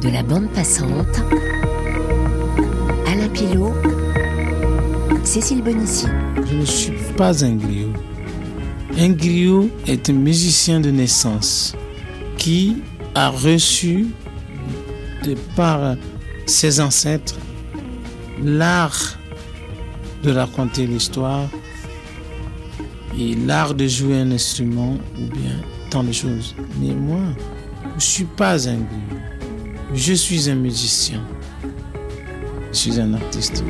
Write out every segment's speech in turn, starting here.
de la bande passante. Alain Pilot, Cécile Bonissi. Je ne suis pas un griot. Un griot est un musicien de naissance qui a reçu de par ses ancêtres l'art de raconter l'histoire et l'art de jouer un instrument ou bien tant de choses. Mais moi, je ne suis pas un griot. Je suis un musicien. Je suis un artiste.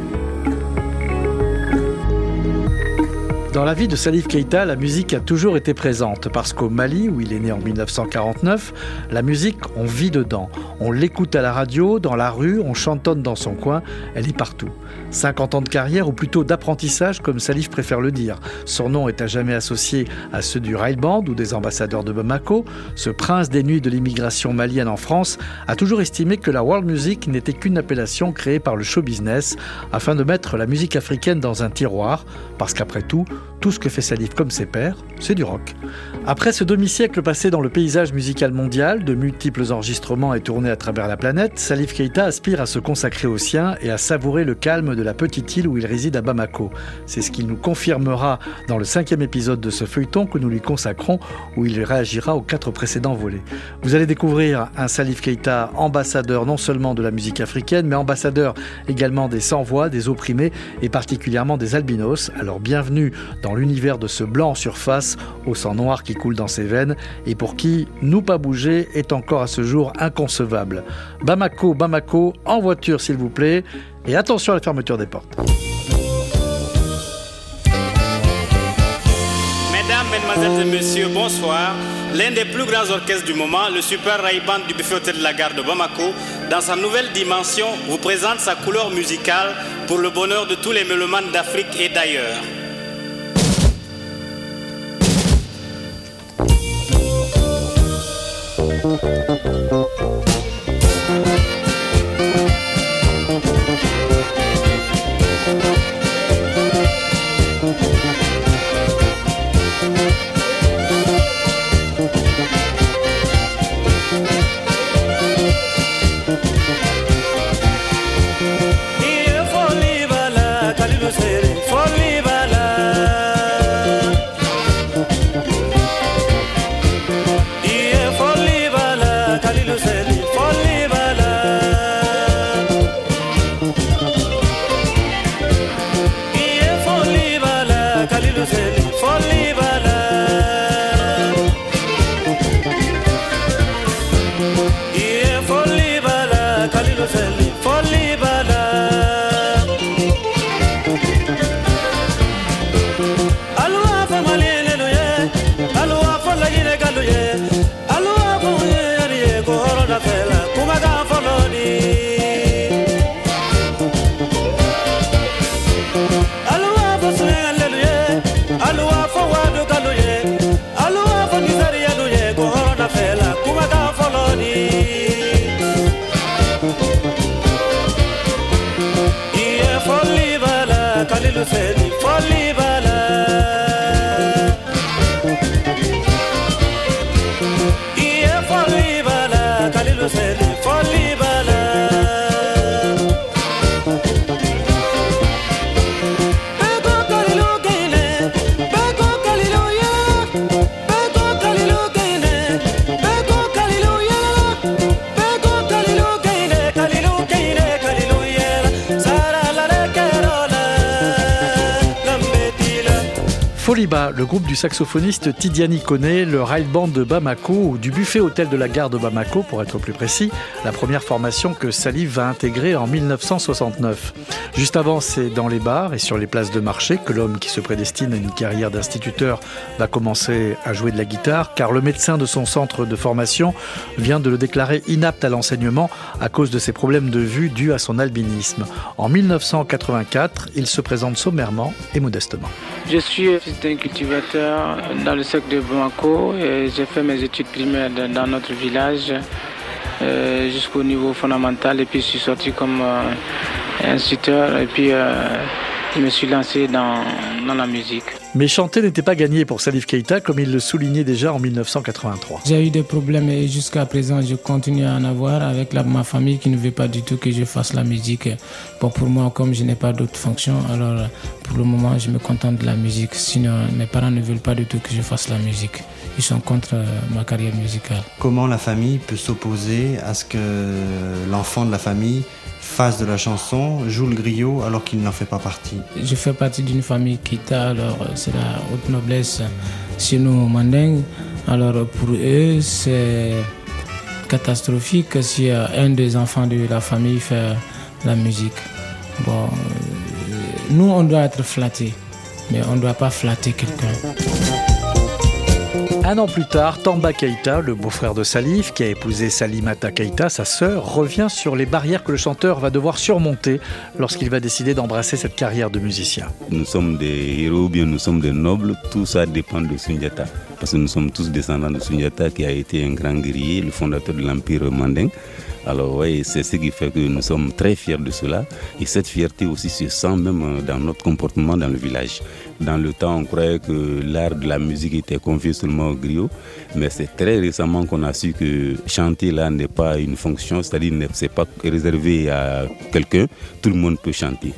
Dans la vie de Salif Keita, la musique a toujours été présente parce qu'au Mali, où il est né en 1949, la musique, on vit dedans. On l'écoute à la radio, dans la rue, on chantonne dans son coin, elle est partout. 50 ans de carrière ou plutôt d'apprentissage comme Salif préfère le dire. Son nom est à jamais associé à ceux du Rail Band ou des ambassadeurs de Bamako. Ce prince des nuits de l'immigration malienne en France a toujours estimé que la world music n'était qu'une appellation créée par le show business afin de mettre la musique africaine dans un tiroir parce qu'après tout, tout ce que fait Salif comme ses pairs, c'est du rock. Après ce demi-siècle passé dans le paysage musical mondial, de multiples enregistrements et tournées à travers la planète, Salif Keita aspire à se consacrer au sien et à savourer le calme de la petite île où il réside à Bamako. C'est ce qu'il nous confirmera dans le cinquième épisode de ce feuilleton que nous lui consacrons, où il réagira aux quatre précédents volets. Vous allez découvrir un Salif Keita ambassadeur non seulement de la musique africaine, mais ambassadeur également des sans-voix, des opprimés et particulièrement des albinos. Alors bienvenue dans l'univers de ce blanc en surface au sang noir qui coule dans ses veines et pour qui nous pas bouger est encore à ce jour inconcevable. Bamako, Bamako, en voiture s'il vous plaît, et attention à la fermeture des portes. Mesdames, Mesdemoiselles et Messieurs, bonsoir. L'un des plus grands orchestres du moment, le Super Ray du Buffet Hôtel de la Gare de Bamako, dans sa nouvelle dimension, vous présente sa couleur musicale pour le bonheur de tous les mélomanes d'Afrique et d'ailleurs. the say Le groupe du saxophoniste Tidiane Kone, le rail band de Bamako ou du buffet hôtel de la gare de Bamako pour être plus précis, la première formation que Salif va intégrer en 1969. Juste avant, c'est dans les bars et sur les places de marché que l'homme qui se prédestine à une carrière d'instituteur va commencer à jouer de la guitare car le médecin de son centre de formation vient de le déclarer inapte à l'enseignement à cause de ses problèmes de vue dus à son albinisme. En 1984, il se présente sommairement et modestement. Je suis cultivateur dans le secteur de Bamako et j'ai fait mes études primaires dans notre village euh, jusqu'au niveau fondamental et puis je suis sorti comme euh, instituteur et puis euh, je me suis lancé dans, dans la musique. Mais chanter n'était pas gagné pour Salif Keita, comme il le soulignait déjà en 1983. J'ai eu des problèmes et jusqu'à présent, je continue à en avoir avec ma famille qui ne veut pas du tout que je fasse la musique. Bon, pour moi, comme je n'ai pas d'autres fonctions, alors pour le moment, je me contente de la musique. Sinon, mes parents ne veulent pas du tout que je fasse la musique. Ils sont contre euh, ma carrière musicale. Comment la famille peut s'opposer à ce que l'enfant de la famille face de la chanson joue le griot alors qu'il n'en fait pas partie Je fais partie d'une famille Kita, alors c'est la haute noblesse chez nous Manding. Alors pour eux, c'est catastrophique si un des enfants de la famille fait la musique. Bon, euh, nous, on doit être flattés, mais on ne doit pas flatter quelqu'un. Un an plus tard, Tamba Keita, le beau-frère de Salif, qui a épousé Salimata Keita, sa sœur, revient sur les barrières que le chanteur va devoir surmonter lorsqu'il va décider d'embrasser cette carrière de musicien. Nous sommes des héros, bien nous sommes des nobles, tout ça dépend de Sundiata. Parce que nous sommes tous descendants de Sundiata, qui a été un grand guerrier, le fondateur de l'Empire manding. Alors oui, c'est ce qui fait que nous sommes très fiers de cela. Et cette fierté aussi se sent même euh, dans notre comportement dans le village. Dans le temps, on croyait que l'art de la musique était confié seulement au griot, mais c'est très récemment qu'on a su que chanter là n'est pas une fonction, c'est-à-dire c'est pas réservé à quelqu'un, tout le monde peut chanter.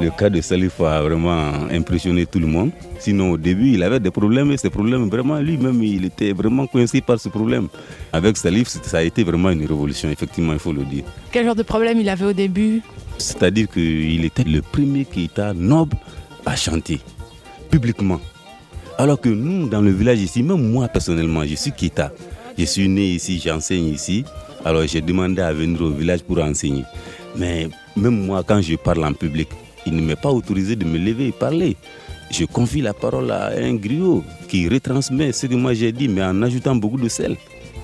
Le cas de Salif a vraiment impressionné tout le monde. Sinon, au début, il avait des problèmes et ces problèmes, vraiment, lui-même, il était vraiment coincé par ce problème. Avec Salif, ça a été vraiment une révolution, effectivement, il faut le dire. Quel genre de problème il avait au début? C'est-à-dire qu'il était le premier qui était noble à chanter, publiquement. Alors que nous, dans le village ici, même moi personnellement, je suis Kita. Je suis né ici, j'enseigne ici. Alors j'ai demandé à venir au village pour enseigner. Mais même moi, quand je parle en public, il ne m'est pas autorisé de me lever et parler. Je confie la parole à un griot qui retransmet ce que moi j'ai dit, mais en ajoutant beaucoup de sel.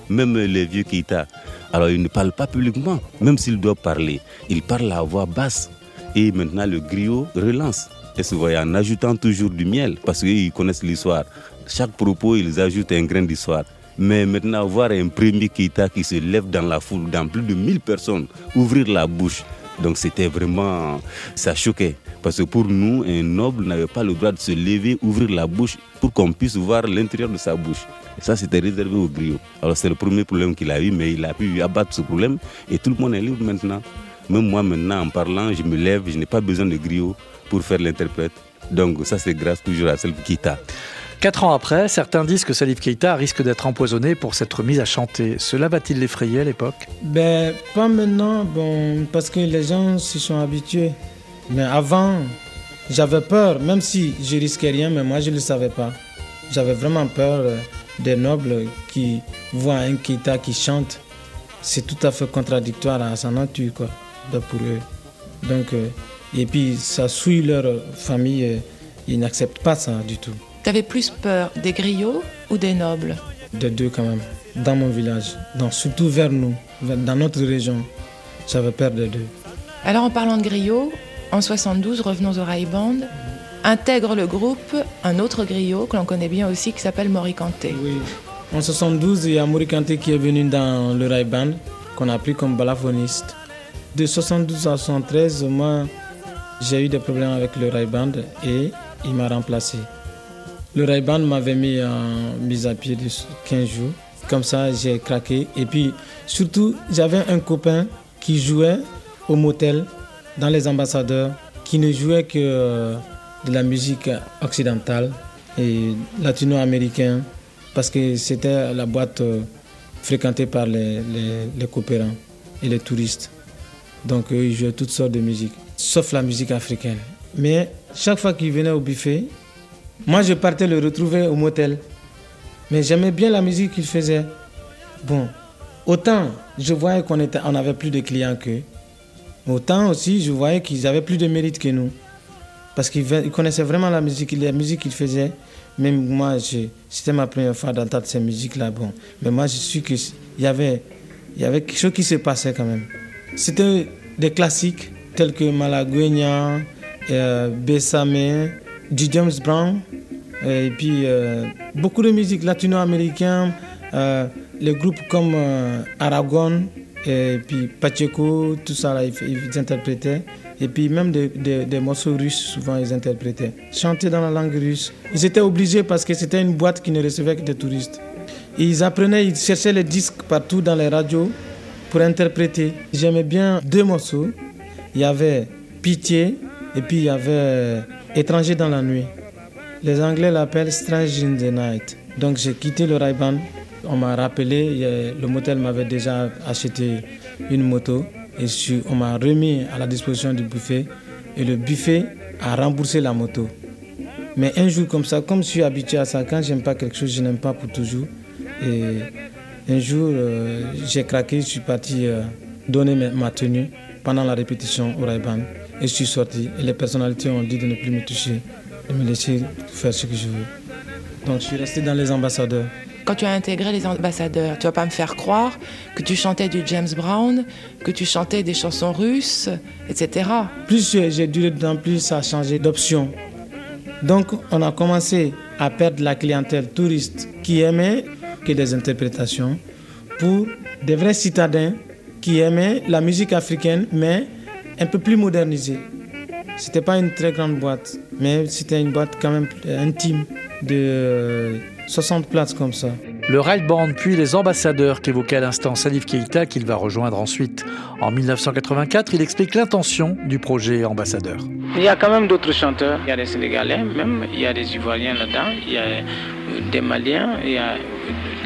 Même les vieux Kita. Alors il ne parle pas publiquement, même s'il doit parler. Il parle à voix basse. Et maintenant le griot relance. Et se voit en ajoutant toujours du miel, parce qu'ils connaissent l'histoire. Chaque propos, ils ajoutent un grain d'histoire. Mais maintenant, voir un premier Kita qui se lève dans la foule, dans plus de 1000 personnes, ouvrir la bouche, donc c'était vraiment, ça choquait. Parce que pour nous, un noble n'avait pas le droit de se lever, ouvrir la bouche pour qu'on puisse voir l'intérieur de sa bouche. Et ça, c'était réservé au griot. Alors c'est le premier problème qu'il a eu, mais il a pu abattre ce problème et tout le monde est libre maintenant. Même moi maintenant, en parlant, je me lève, je n'ai pas besoin de griot pour faire l'interprète. Donc ça, c'est grâce toujours à celle qui t'a. Quatre ans après, certains disent que Salif Keita risque d'être empoisonné pour s'être mis à chanter. Cela va-t-il l'effrayer à l'époque? Ben, pas maintenant, bon, parce que les gens s'y sont habitués. Mais avant, j'avais peur, même si je risquais rien, mais moi je ne le savais pas. J'avais vraiment peur euh, des nobles qui voient un Keita qui chante. C'est tout à fait contradictoire à sa nature, quoi, ben, pour eux. Donc, euh, et puis ça souille leur famille, ils n'acceptent pas ça du tout. T'avais plus peur des griots ou des nobles? Des deux quand même. Dans mon village, surtout vers nous, dans notre région, j'avais peur des deux. Alors en parlant de griots, en 72, revenons au Rail Band, intègre le groupe un autre griot que l'on connaît bien aussi qui s'appelle Morikanté. Oui. En 72, il y a Morikanté qui est venu dans le Rail Band, qu'on a pris comme balafoniste. De 72 à 73, moi, j'ai eu des problèmes avec le Rail Band et il m'a remplacé. Le ray m'avait mis en mise à pied de 15 jours. Comme ça, j'ai craqué. Et puis, surtout, j'avais un copain qui jouait au motel dans les ambassadeurs, qui ne jouait que euh, de la musique occidentale et latino-américaine, parce que c'était la boîte euh, fréquentée par les, les, coopérants et les touristes. Donc, eux, ils jouaient toutes sortes de musique, sauf la musique africaine. Mais chaque fois qu'il venait au buffet, moi, je partais le retrouver au motel. Mais j'aimais bien la musique qu'il faisait. Bon, autant je voyais qu'on avait plus de clients qu'eux. Autant aussi, je voyais qu'ils avaient plus de mérite que nous. Parce qu'ils connaissaient vraiment la musique, la musique qu'ils faisaient. Même moi, c'était ma première fois d'entendre ces musiques-là. Bon, mais moi, je suis que il y avait, il y avait quelque chose qui se passait quand même. C'était des classiques tels que Malagueña, euh, Bessame, du James Brown, et puis euh, beaucoup de musique latino-américaine, euh, les groupes comme euh, Aragon, et puis Pacheco, tout ça, ils, interprétaient. Et puis même des, des, morceaux russes, souvent ils interprétaient. Chanter dans la langue russe. Ils étaient obligés parce que c'était une boîte qui ne recevait que des touristes. ils apprenaient, ils cherchaient les disques partout dans les radios pour interpréter. J'aimais bien deux morceaux. Il y avait Pitié et puis il y avait Étranger dans la nuit. Les Anglais l'appellent Strange in the Night. Donc j'ai quitté le ray On m'a rappelé, le motel m'avait déjà acheté une moto et on m'a remis à la disposition du buffet et le buffet a remboursé la moto. Mais un jour comme ça, comme je suis habitué à ça, quand j'aime pas quelque chose, je n'aime pas pour toujours. Et un jour, euh, j'ai craqué, je suis parti euh, donner ma tenue pendant la répétition au Ray Et je suis sorti et les personnalités ont dit de ne plus me toucher, de me laisser faire ce que je veux. Donc je suis resté dans les ambassadeurs. Quand tu as intégré les ambassadeurs, tu vas pas me faire croire que tu chantais du James Brown, que tu chantais des chansons russes, etc. Plus j'ai duré dedans, plus ça a changé d'option. Donc on a commencé à perdre la clientèle touriste qui aimait que des interprétations pour des vrais citadins qui aimaient la musique africaine, mais un peu plus modernisée. C'était pas une très grande boîte, mais c'était une boîte quand même intime de 60 places comme ça. Le Rail Band, puis les ambassadeurs qu'évoquait à l'instant Salif Keita, qu'il va rejoindre ensuite. En 1984, il explique l'intention du projet ambassadeur. Il y a quand même d'autres chanteurs. Il y a des Sénégalais, même, il y a des Ivoiriens là-dedans, il y a des Maliens, il y a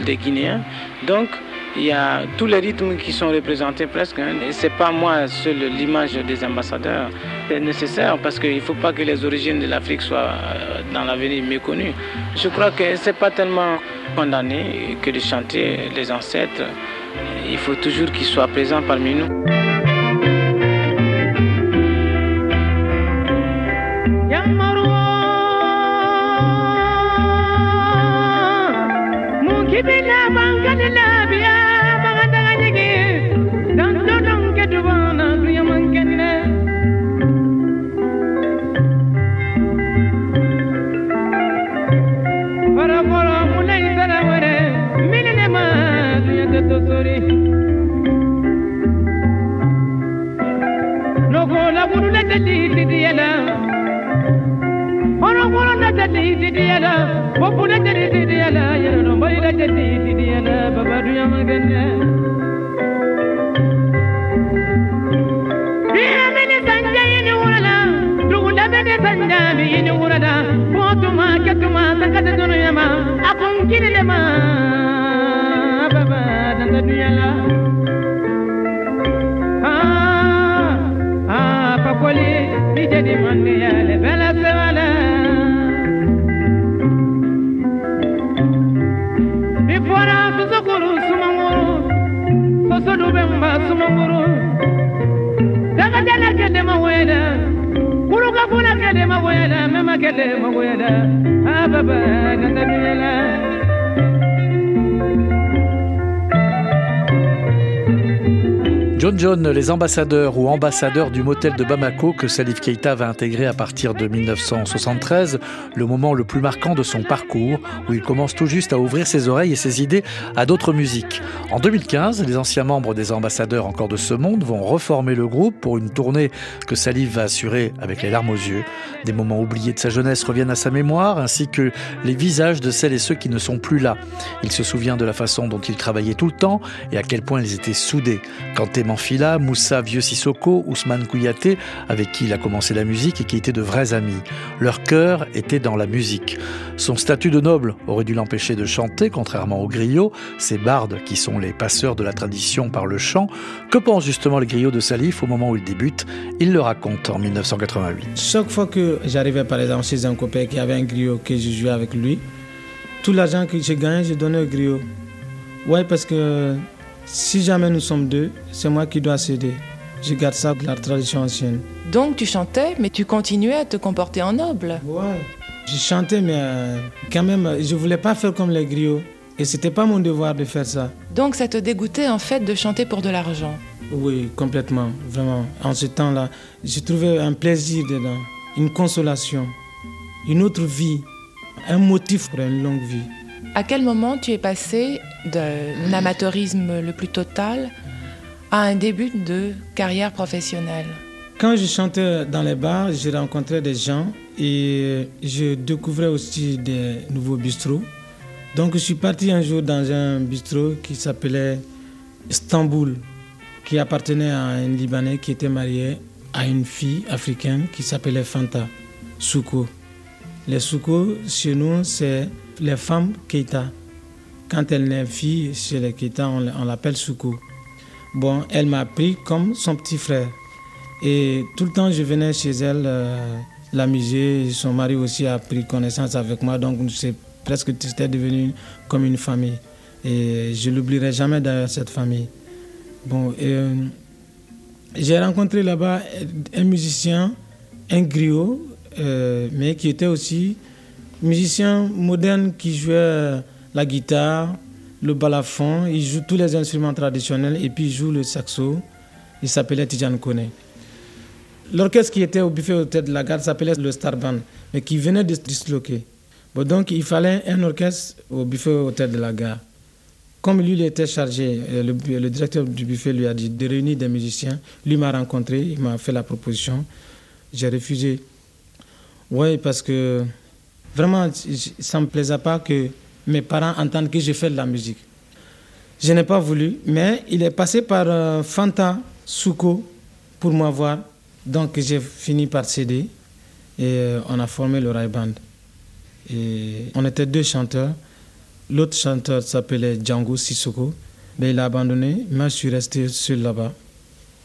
des Guinéens. Donc, il y a tous les rythmes qui sont représentés presque. Hein. Et c'est pas moi seul l'image des ambassadeurs. C'est nécessaire parce qu'il ne faut pas que les origines de l'Afrique soient euh, dans l'avenir méconnues. Je crois que c'est pas tellement condamné que de chanter les ancêtres. Il faut toujours qu'ils soient présents parmi nous. tidiyala popuna teri tidiyala yerno bayla teri tidiyala baba duya magana biya sanja yini wurala dugunda mini sanja mi yini wurala potuma ketuma sakata dunya ma akun kirele ma baba ah ah papoli mi jadi mande ya bela sodu be ma sununguru daga dala kele ma wela kuru ka funa kele ma wela mema kele ma wela ababa ah, na tabiyela John John, les ambassadeurs ou ambassadeurs du motel de Bamako que Salif Keita va intégrer à partir de 1973, le moment le plus marquant de son parcours où il commence tout juste à ouvrir ses oreilles et ses idées à d'autres musiques. En 2015, les anciens membres des ambassadeurs encore de ce monde vont reformer le groupe pour une tournée que Salif va assurer avec les larmes aux yeux. Des moments oubliés de sa jeunesse reviennent à sa mémoire ainsi que les visages de celles et ceux qui ne sont plus là. Il se souvient de la façon dont ils travaillaient tout le temps et à quel point ils étaient soudés. Quand Fila, Moussa Vieux Sissoko, Ousmane Kouyaté, avec qui il a commencé la musique et qui étaient de vrais amis. Leur cœur était dans la musique. Son statut de noble aurait dû l'empêcher de chanter, contrairement aux griots, ces bardes qui sont les passeurs de la tradition par le chant. Que pense justement le griot de Salif au moment où il débute Il le raconte en 1988. Chaque fois que j'arrivais par exemple chez un copain qui avait un griot que je jouais avec lui, tout l'argent que j'ai gagné, je donnais au griot. Ouais, parce que si jamais nous sommes deux, c'est moi qui dois céder. Je garde ça de la tradition ancienne. Donc tu chantais, mais tu continuais à te comporter en noble. Ouais. Je chantais, mais euh, quand même, je voulais pas faire comme les griots. Et c'était pas mon devoir de faire ça. Donc ça te dégoûtait en fait de chanter pour de l'argent Oui, complètement, vraiment. En ce temps-là, j'ai trouvé un plaisir dedans, une consolation, une autre vie, un motif pour une longue vie. À quel moment tu es passé d'un amateurisme le plus total à un début de carrière professionnelle? Quand je chantais dans les bars, je rencontrais des gens et je découvrais aussi des nouveaux bistrots. Donc je suis parti un jour dans un bistrot qui s'appelait Istanbul, qui appartenait à un Libanais qui était marié à une fille africaine qui s'appelait Fanta Souko. Les Souko, chez nous, c'est les femmes Keita. Quand elle est fille, chez les Keita, on, l'appelle Souko. Bon, elle m'a pris comme son petit frère. Et tout le temps, je venais chez elle euh, l'amuser. Son mari aussi a pris connaissance avec moi. Donc, c'est presque c'était devenu comme une famille. Et je l'oublierai jamais dans cette famille. Bon, euh, j'ai rencontré là-bas un musicien, un griot, euh, mais qui était aussi musicien moderne qui jouait la guitare, le balafon, il joue tous les instruments traditionnels et puis il joue le saxo. Il s'appelait Tijan Kone. L'orchestre qui était au buffet au tête de la gare s'appelait le Star Band, mais qui venait de se disloquer donc il fallait un orchestre au buffet hôtel de la gare. Comme lui, il était chargé, euh, le, directeur du buffet lui a dit de réunir des musiciens. Lui m'a rencontré, il m'a fait la proposition. J'ai refusé. Oui, parce que vraiment, ça ne me plaisait pas que mes parents entendent que je fais de la musique. Je n'ai pas voulu, mais il est passé par euh, Fanta Souko pour m'avoir. Donc j'ai fini par céder et euh, on a formé le Rai Band. On était deux chanteurs. L'autre chanteur s'appelait Django Sissoko, mais il a abandonné. Moi, je suis resté seul là-bas.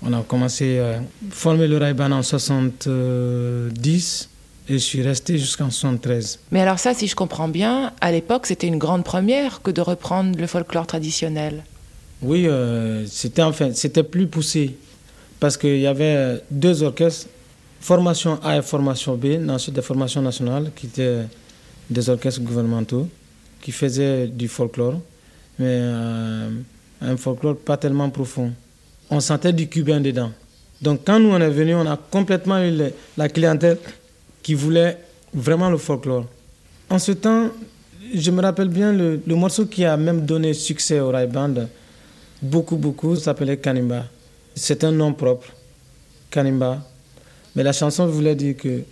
On a commencé à former le Raiban en 70 et je suis resté jusqu'en 73. Mais alors ça, si je comprends bien, à l'époque, c'était une grande première que de reprendre le folklore traditionnel. Oui, euh, c'était enfin, c'était plus poussé parce qu'il y avait deux orchestres, formation A et formation B, ensuite des formations nationales qui étaient des orchestres gouvernementaux qui faisaient du folklore, mais euh, un folklore pas tellement profond. On sentait du cubain dedans. Donc quand nous on est venus, on a complètement eu la clientèle qui voulait vraiment le folklore. En ce temps, je me rappelle bien le, morceau qui a même donné succès au Rai Band, beaucoup, beaucoup, s'appelait Kanimba. C'est un nom propre, Kanimba. Mais la chanson voulait dire que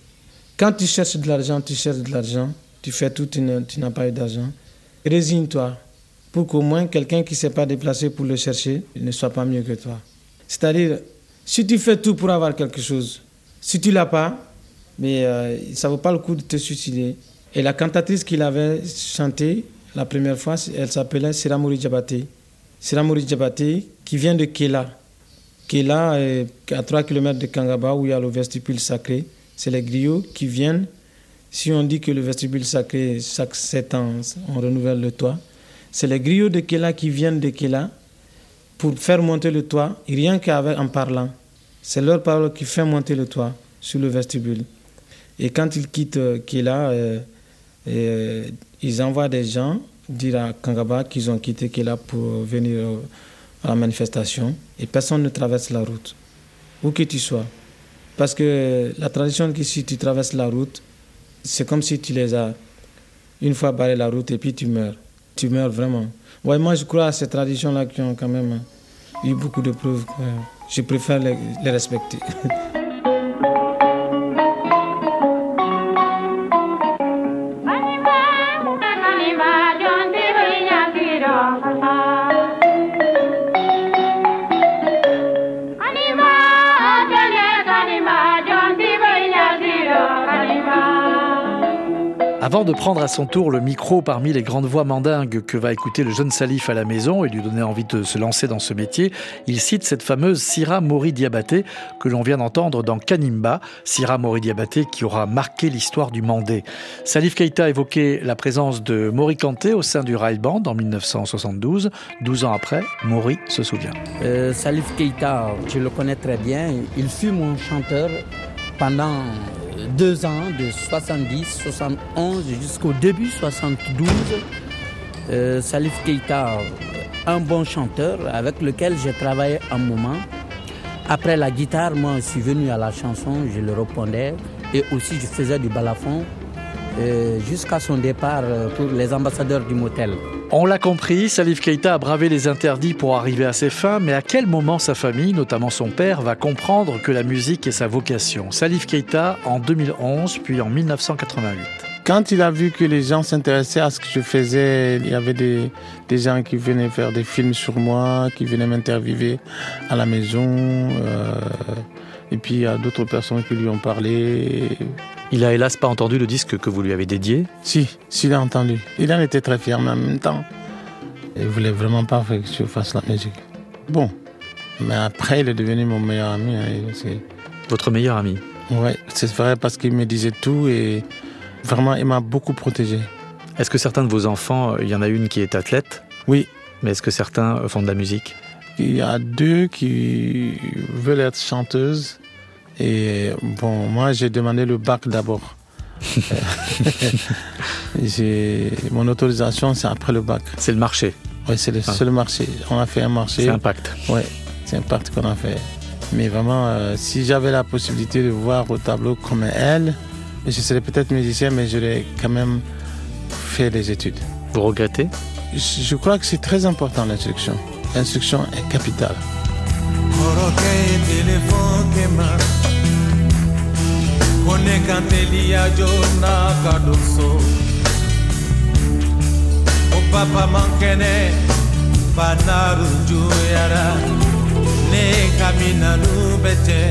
quand tu cherches de l'argent, tu cherches de l'argent tu fais tout, tu n'as pas eu d'argent. Résigne-toi pour qu'au moins quelqu'un qui ne s'est pas déplacé pour le chercher ne soit pas mieux que toi. C'est-à-dire, si tu fais tout pour avoir quelque chose, si tu l'as pas, mais euh, ça vaut pas le coup de te suicider. Et la cantatrice qu'il avait chantée la première fois, elle s'appelait Siramuri Djabate. Siramuri Djabate, qui vient de Kela. Kela est à 3 km de Kangaba, où il y a le vestibule sacré. C'est les griots qui viennent si on dit que le vestibule sacré, chaque sept ans, on renouvelle le toit, c'est les griots de Kela qui viennent de Kela pour faire monter le toit, rien qu'en parlant. C'est leur parole qui fait monter le toit sur le vestibule. Et quand ils quittent euh, euh, euh, ils envoient des gens dire à Kangaba qu'ils ont quitté Kela pour venir à la manifestation. Et personne ne traverse la route, où que tu sois. Parce que la tradition, que si tu traverses la route, c'est comme si tu les as une fois barré la route et puis tu meurs. Tu meurs vraiment. Moi, je crois à ces traditions-là qui ont quand même eu beaucoup de preuves. Je préfère les respecter. Avant de prendre à son tour le micro parmi les grandes voix mandingues que va écouter le jeune Salif à la maison et lui donner envie de se lancer dans ce métier, il cite cette fameuse Sira Mori Diabaté que l'on vient d'entendre dans Kanimba, Sira Mori Diabaté qui aura marqué l'histoire du Mandé. Salif Keita évoquait la présence de Mori Kanté au sein du Rail Band en 1972. 12 ans après, Mori se souvient. Euh, Salif Keita, je le connais très bien. Il fut mon chanteur pendant deux ans, de 70, 71 jusqu'au début 72. Euh, Salif Keita, un bon chanteur avec lequel j'ai travaillé un moment. Après la guitare, moi, je suis venu à la chanson, je le répondais et aussi je faisais du balafon euh, jusqu'à son départ euh, pour les ambassadeurs du motel. On l'a compris, Salif Keita a bravé les interdits pour arriver à ses fins, mais à quel moment sa famille, notamment son père, va comprendre que la musique est sa vocation? Salif Keita en 2011, puis en 1988. Quand il a vu que les gens s'intéressaient à ce que je faisais, il y avait des, gens qui venaient faire des films sur moi, qui venaient m'interviewer à la maison. Euh, et puis il y a d'autres personnes qui lui ont parlé. Il a hélas pas entendu le disque que vous lui avez dédié Si, s'il a entendu. Il en était très fier, mais en même temps, il voulait vraiment pas que je fasse la musique. Bon, mais après, il est devenu mon meilleur ami. Hein, Votre meilleur ami Oui, c'est vrai parce qu'il me disait tout et vraiment, il m'a beaucoup protégé. Est-ce que certains de vos enfants, euh, il y en a une qui est athlète? Oui. Mais est-ce que certains euh, font de la musique? Il y a deux qui veulent être chanteuses et bon, moi, j'ai demandé le bac d'abord. mon autorisation, c'est après le bac. C'est le marché. Oui, c'est le ah. seul marché. On a fait un marché. C'est un pacte. Oui, c'est un pacte qu'on a fait. Mais vraiment, euh, si j'avais la possibilité de voir au tableau comme elle, je serais peut-être musicien, mais j'aurais quand même fait des études. Vous regrettez? Je, crois que c'est très important l'instruction. L'instruction est capitale. provoqué τηλεφώνημα Κονέκαν τελεία γιώνα καντούσο Ο πάπα μαγκένε πανάρουν γιουιάρα Ναι καμίνα νουμπέτε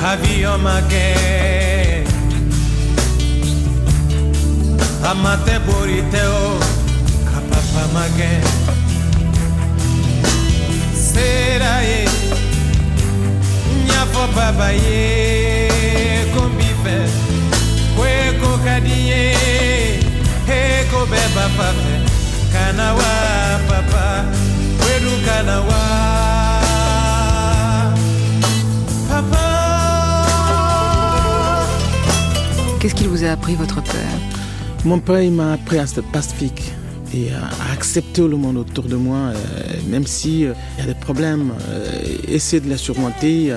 Χαβιό μαγκέ Αμάτε μπορείτε ο καπαπα μαγκέ make seraye nyafo baba ye kombife kweko kadiye heko beba fafe kanawa papa kwedu kanawa papa. Qu'est-ce qu'il vous a appris votre père? Mon père il m'a appris à être pacifique et à accepter le monde autour de moi, euh, même s'il euh, y a des problèmes, euh, essayer de les surmonter,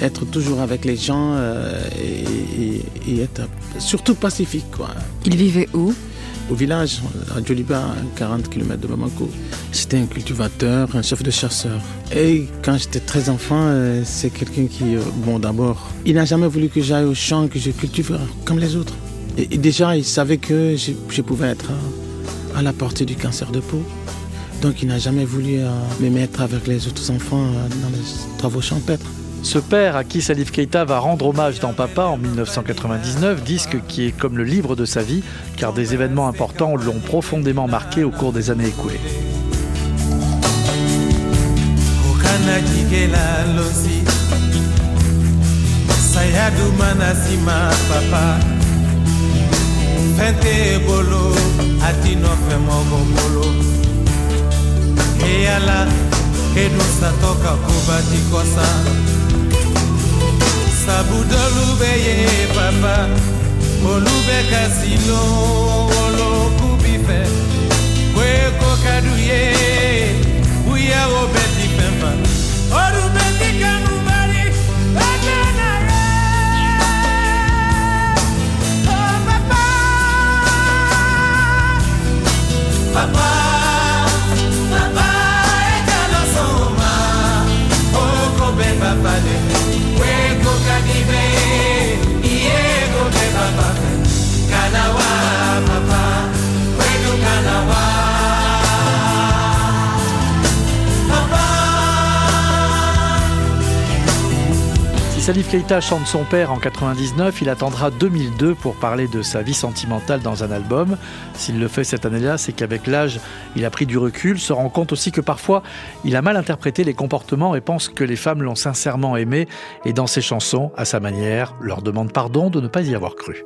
être toujours avec les gens et, être surtout pacifique. Quoi. Il vivait où? Au village, à Djoliba, à 40 km de Bamako. J'étais un cultivateur, un chef de chasseur. Et quand j'étais très enfant, c'est quelqu'un qui, bon d'abord, il n'a jamais voulu que j'aille au champ, que je cultive comme les autres. Et, déjà, il savait que je pouvais être à la portée du cancer de peau. Donc il n'a jamais voulu euh, me mettre avec les autres enfants euh, dans les travaux champêtres. Ce père à qui Salif Keita va rendre hommage dans Papa en 1999, disque qui est comme le livre de sa vie, car des événements importants l'ont profondément marqué au cours des années écoulées. fente bolo ati no fe mogo bolo eyala edusa toka kobati kosa sabudolube ye papa olube kasino olokubi fe. Koekokadu ye buya obeti pemba odu Papa, Salif Keita chante son père en 99, il attendra 2002 pour parler de sa vie sentimentale dans un album. S'il le fait cette année-là, c'est qu'avec l'âge, il a pris du recul, se rend compte aussi que parfois, il a mal interprété les comportements et pense que les femmes l'ont sincèrement aimé et dans ses chansons, à sa manière, leur demande pardon de ne pas y avoir cru.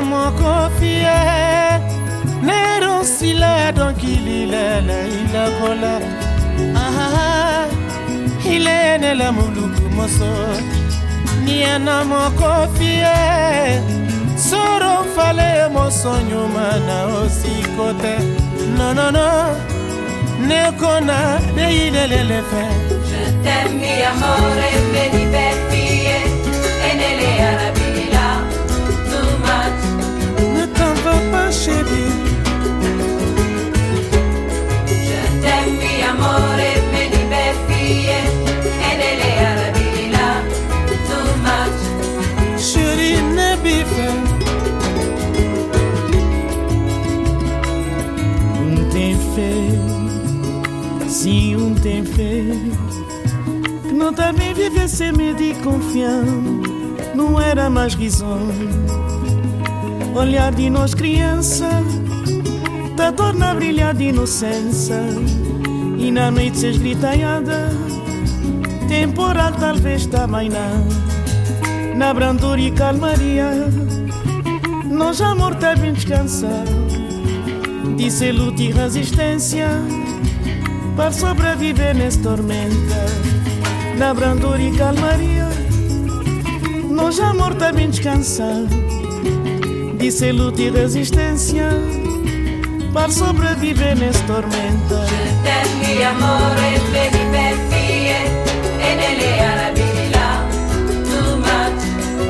mama kofie nero sila donkili lele ila kola aha ile nela muluku moso. Ni ana kofie soro fale moso nyuma na osikote. No no no ne kona ne ile lele fe. Je t'aime mi amore benibet tem fé Que não tá bem viver sem medo e confiança Não era mais risonho. Olhar de nós criança Tá torna a brilhar de inocência. E na noite se esgritanhada Temporal talvez também não. Na brandura e calmaria Nós amor tá bem descansado Disse luta e resistência Para sobreviver nessa tormenta Na brandura e calmaria Nós amor bem descansado Disse luta e resistência Para sobreviver nessa tormenta Je amore, me divertie E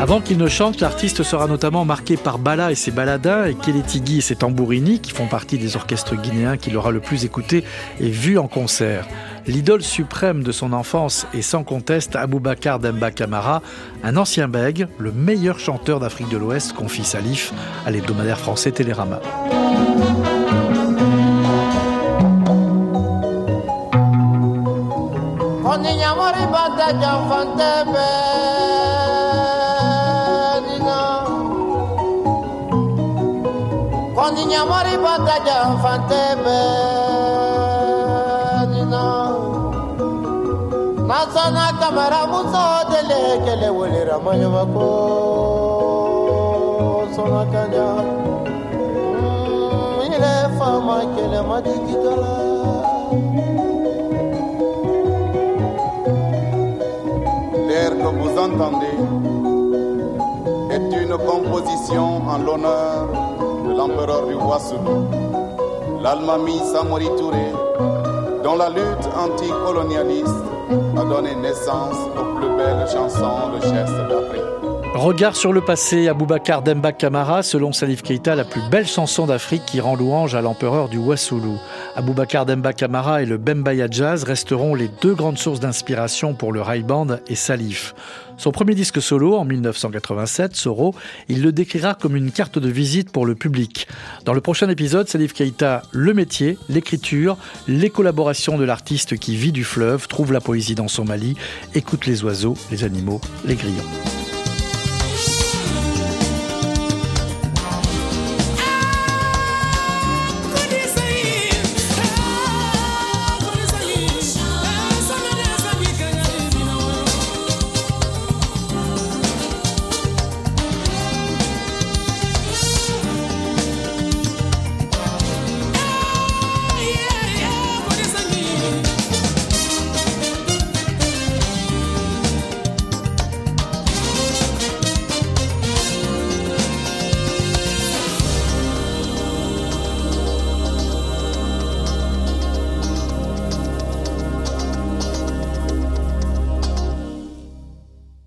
Avant qu'il ne chante, l'artiste sera notamment marqué par Bala et ses baladins et Keletigui et ses tambourini qui font partie des orchestres guinéens qu'il aura le plus écouté et vu en concert. L'idole suprême de son enfance est sans conteste Aboubacar Demba Kamara, un ancien bègue, le meilleur chanteur d'Afrique de l'Ouest, confie Salif à l'hebdomadaire français Télérama. Mm, L'air que vous entendez est une composition en l'honneur l'empereur du Wassoulou, l'Almami Samori Touré, dont la lutte anticolonialiste a donné naissance aux plus belles chansons de geste d'Afrique. Regard sur le passé, Aboubacar Demba Kamara, selon Salif Keita, la plus belle chanson d'Afrique qui rend louange à l'empereur du Wassoulou. Aboubacar Demba Kamara et le Bembaya Jazz resteront les deux grandes sources d'inspiration pour le Rai Band et Salif. Son premier disque solo, en 1987, Soro, il le décrira comme une carte de visite pour le public. Dans le prochain épisode, Salif Keita, le métier, l'écriture, les collaborations de l'artiste qui vit du fleuve, trouve la poésie dans son Mali, écoute les oiseaux, les animaux, les grillons.